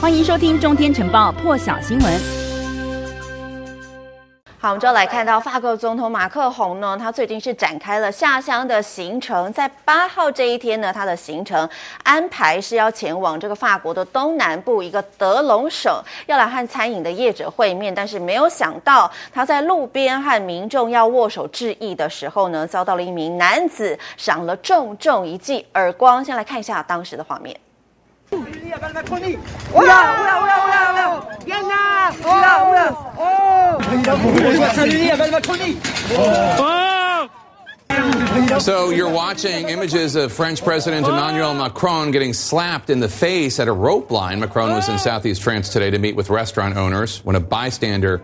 欢迎收听《中天晨报》破晓新闻。好，我们就来看到法国总统马克宏呢，他最近是展开了下乡的行程，在八号这一天呢，他的行程安排是要前往这个法国的东南部一个德隆省，要来和餐饮的业者会面，但是没有想到他在路边和民众要握手致意的时候呢，遭到了一名男子赏了重重一记耳光。先来看一下当时的画面。So you're watching images of French President Emmanuel Macron getting slapped in the face at a rope line. Macron was in Southeast France today to meet with restaurant owners when a bystander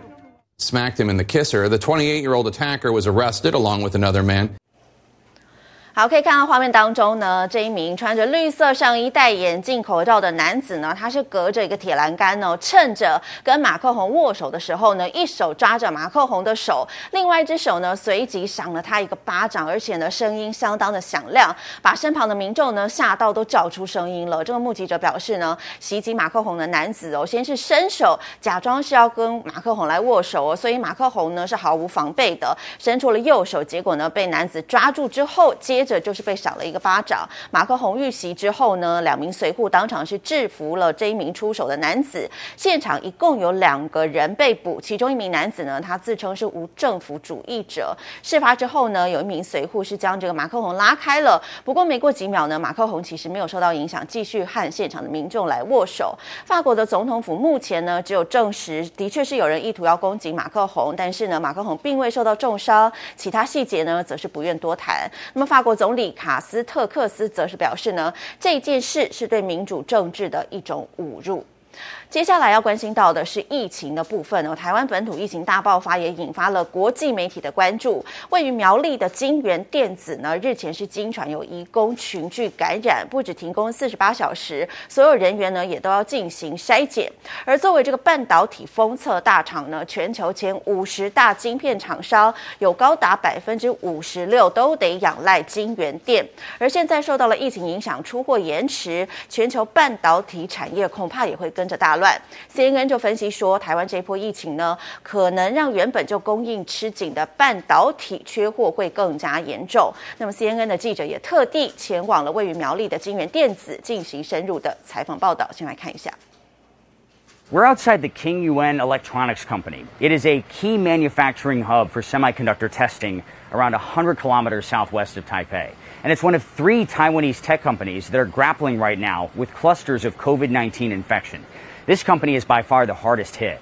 smacked him in the kisser. The 28 year old attacker was arrested along with another man. 好，可以看到画面当中呢，这一名穿着绿色上衣、戴眼镜、口罩的男子呢，他是隔着一个铁栏杆哦，趁着跟马克宏握手的时候呢，一手抓着马克宏的手，另外一只手呢，随即赏了他一个巴掌，而且呢，声音相当的响亮，把身旁的民众呢吓到都叫出声音了。这个目击者表示呢，袭击马克宏的男子哦，先是伸手假装是要跟马克宏来握手哦，所以马克宏呢是毫无防备的伸出了右手，结果呢被男子抓住之后接。接着就是被赏了一个巴掌。马克宏遇袭之后呢，两名随扈当场是制服了这一名出手的男子。现场一共有两个人被捕，其中一名男子呢，他自称是无政府主义者。事发之后呢，有一名随扈是将这个马克宏拉开了。不过没过几秒呢，马克宏其实没有受到影响，继续和现场的民众来握手。法国的总统府目前呢，只有证实的确是有人意图要攻击马克宏，但是呢，马克宏并未受到重伤。其他细节呢，则是不愿多谈。那么法国。总理卡斯特克斯则是表示呢，这件事是对民主政治的一种侮辱。接下来要关心到的是疫情的部分哦，台湾本土疫情大爆发，也引发了国际媒体的关注。位于苗栗的金源电子呢，日前是经传有移工群聚感染，不止停工四十八小时，所有人员呢也都要进行筛检。而作为这个半导体封测大厂呢，全球前五十大晶片厂商有高达百分之五十六都得仰赖金源电，而现在受到了疫情影响，出货延迟，全球半导体产业恐怕也会跟着大乱。CNN 就分析说，台湾这一波疫情呢，可能让原本就供应吃紧的半导体缺货会更加严重。那么 CNN 的记者也特地前往了位于苗栗的金元电子进行深入的采访报道，先来看一下。We're outside the King Un Electronics Company. It is a key manufacturing hub for semiconductor testing around 100 kilometers southwest of Taipei. And it's one of three Taiwanese tech companies that are grappling right now with clusters of COVID-19 infection. This company is by far the hardest hit.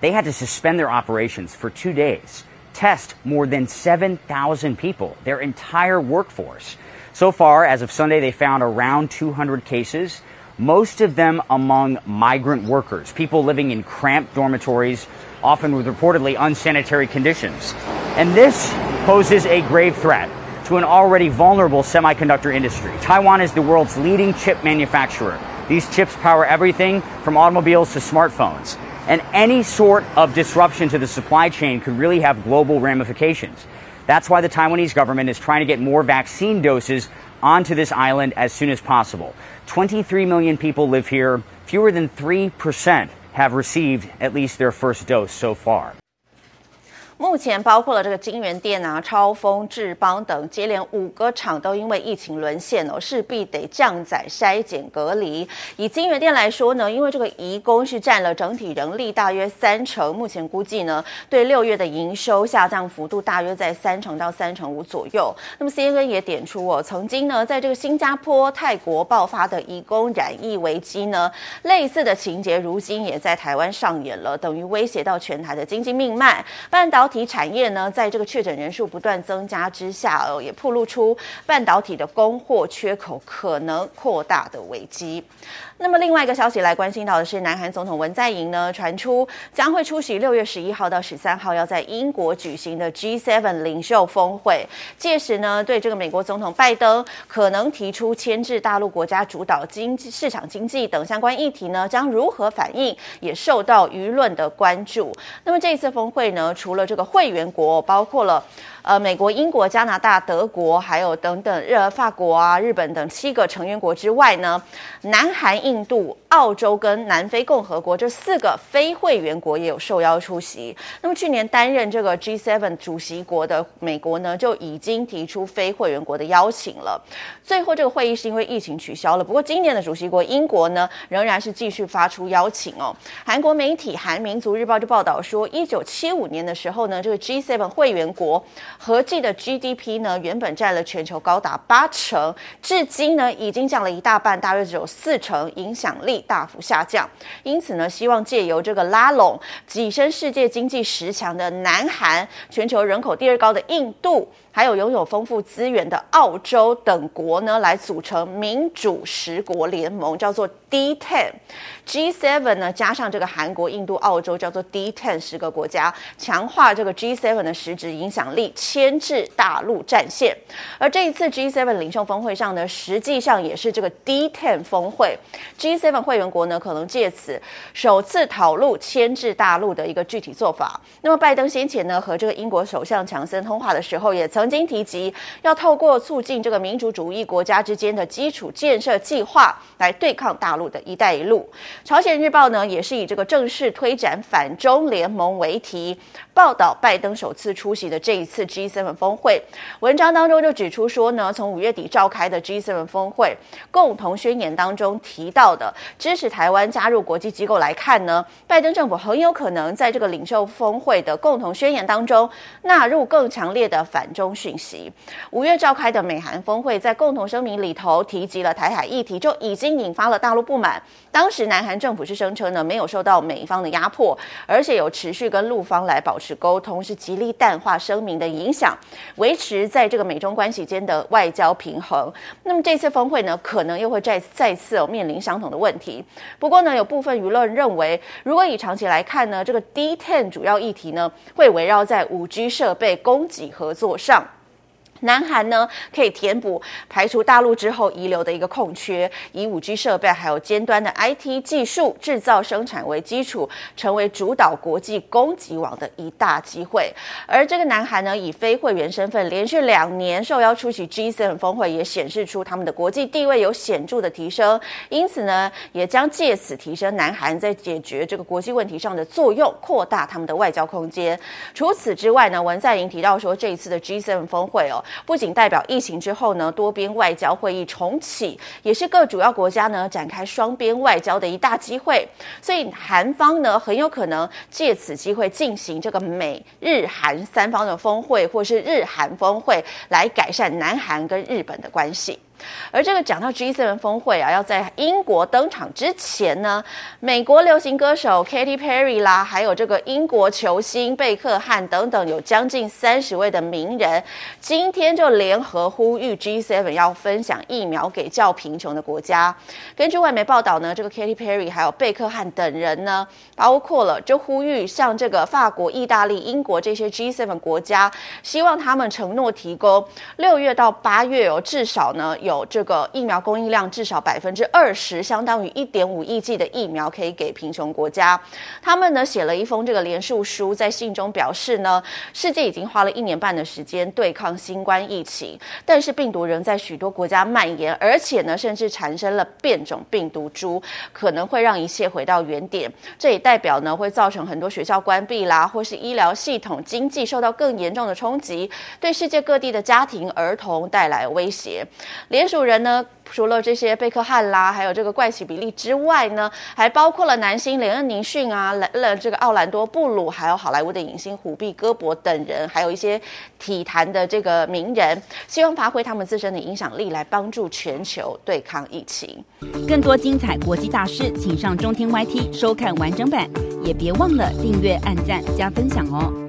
They had to suspend their operations for two days, test more than 7,000 people, their entire workforce. So far, as of Sunday, they found around 200 cases, most of them among migrant workers, people living in cramped dormitories, often with reportedly unsanitary conditions. And this poses a grave threat to an already vulnerable semiconductor industry. Taiwan is the world's leading chip manufacturer these chips power everything from automobiles to smartphones. And any sort of disruption to the supply chain could really have global ramifications. That's why the Taiwanese government is trying to get more vaccine doses onto this island as soon as possible. 23 million people live here. Fewer than 3% have received at least their first dose so far. 目前包括了这个金源电啊、超丰、智邦等接连五个厂都因为疫情沦陷哦，势必得降载、筛检、隔离。以金源电来说呢，因为这个移工是占了整体人力大约三成，目前估计呢，对六月的营收下降幅度大约在三成到三成五左右。那么 CNN 也点出哦，曾经呢，在这个新加坡、泰国爆发的移工染疫危机呢，类似的情节如今也在台湾上演了，等于威胁到全台的经济命脉。半导体产业呢，在这个确诊人数不断增加之下，哦，也暴露出半导体的供货缺口可能扩大的危机。那么另外一个消息来关心到的是，南韩总统文在寅呢，传出将会出席六月十一号到十三号要在英国举行的 G7 领袖峰会。届时呢，对这个美国总统拜登可能提出牵制大陆国家主导经济市场经济等相关议题呢，将如何反应，也受到舆论的关注。那么这一次峰会呢，除了这个会员国包括了呃美国、英国、加拿大、德国，还有等等日、俄法国啊、日本等七个成员国之外呢，南韩、印度、澳洲跟南非共和国这四个非会员国也有受邀出席。那么去年担任这个 G7 主席国的美国呢，就已经提出非会员国的邀请了。最后这个会议是因为疫情取消了。不过今年的主席国英国呢，仍然是继续发出邀请哦。韩国媒体《韩民族日报》就报道说，一九七五年的时候呢，这个 G7 会员国合计的 GDP 呢，原本占了全球高达八成，至今呢已经降了一大半，大约只有四成，影响力大幅下降。因此呢，希望借由这个拉拢跻身世界经济十强的南韩，全球人口第二高的印度。还有拥有丰富资源的澳洲等国呢，来组成民主十国联盟，叫做 D10。G7 呢，加上这个韩国、印度、澳洲，叫做 D10 十个国家，强化这个 G7 的实质影响力，牵制大陆战线。而这一次 G7 领袖峰会上呢，实际上也是这个 D10 峰会，G7 会员国呢，可能借此首次讨论牵制大陆的一个具体做法。那么拜登先前呢，和这个英国首相强森通话的时候，也曾。曾经提及要透过促进这个民主主义国家之间的基础建设计划来对抗大陆的一带一路。朝鲜日报呢也是以这个正式推展反中联盟为题报道拜登首次出席的这一次 G7 峰会。文章当中就指出说呢，从五月底召开的 G7 峰会共同宣言当中提到的支持台湾加入国际机构来看呢，拜登政府很有可能在这个领袖峰会的共同宣言当中纳入更强烈的反中讯息。五月召开的美韩峰会，在共同声明里头提及了台海议题，就已经引发了大陆不满。当时南韩政府是声称呢，没有受到美方的压迫，而且有持续跟陆方来保持沟通，是极力淡化声明的影响，维持在这个美中关系间的外交平衡。那么这次峰会呢，可能又会再再次有面临相同的问题。不过呢，有部分舆论认为，如果以长期来看呢，这个 D10 主要议题呢，会围绕在 5G 设备供给合作上。南韩呢，可以填补排除大陆之后遗留的一个空缺，以 5G 设备还有尖端的 IT 技术制造生产为基础，成为主导国际供给网的一大机会。而这个南韩呢，以非会员身份连续两年受邀出席 G7 峰会，也显示出他们的国际地位有显著的提升。因此呢，也将借此提升南韩在解决这个国际问题上的作用，扩大他们的外交空间。除此之外呢，文在寅提到说，这一次的 G7 峰会哦。不仅代表疫情之后呢，多边外交会议重启，也是各主要国家呢展开双边外交的一大机会。所以韩方呢很有可能借此机会进行这个美日韩三方的峰会，或是日韩峰会，来改善南韩跟日本的关系。而这个讲到 G7 峰会啊，要在英国登场之前呢，美国流行歌手 Katy Perry 啦，还有这个英国球星贝克汉等等，有将近三十位的名人，今天就联合呼吁 G7 要分享疫苗给较贫穷的国家。根据外媒报道呢，这个 Katy Perry 还有贝克汉等人呢，包括了就呼吁像这个法国、意大利、英国这些 G7 国家，希望他们承诺提供六月到八月哦，至少呢有。有这个疫苗供应量至少百分之二十，相当于一点五亿剂的疫苗可以给贫穷国家。他们呢写了一封这个联署书，在信中表示呢，世界已经花了一年半的时间对抗新冠疫情，但是病毒仍在许多国家蔓延，而且呢甚至产生了变种病毒株，可能会让一切回到原点。这也代表呢会造成很多学校关闭啦，或是医疗系统、经济受到更严重的冲击，对世界各地的家庭、儿童带来威胁。联署人呢，除了这些贝克汉啦，还有这个怪奇比利之外呢，还包括了男星连恩宁逊啊，来了这个奥兰多布鲁，还有好莱坞的影星虎碧戈伯等人，还有一些体坛的这个名人，希望发挥他们自身的影响力，来帮助全球对抗疫情。更多精彩国际大师，请上中天 YT 收看完整版，也别忘了订阅、按赞、加分享哦。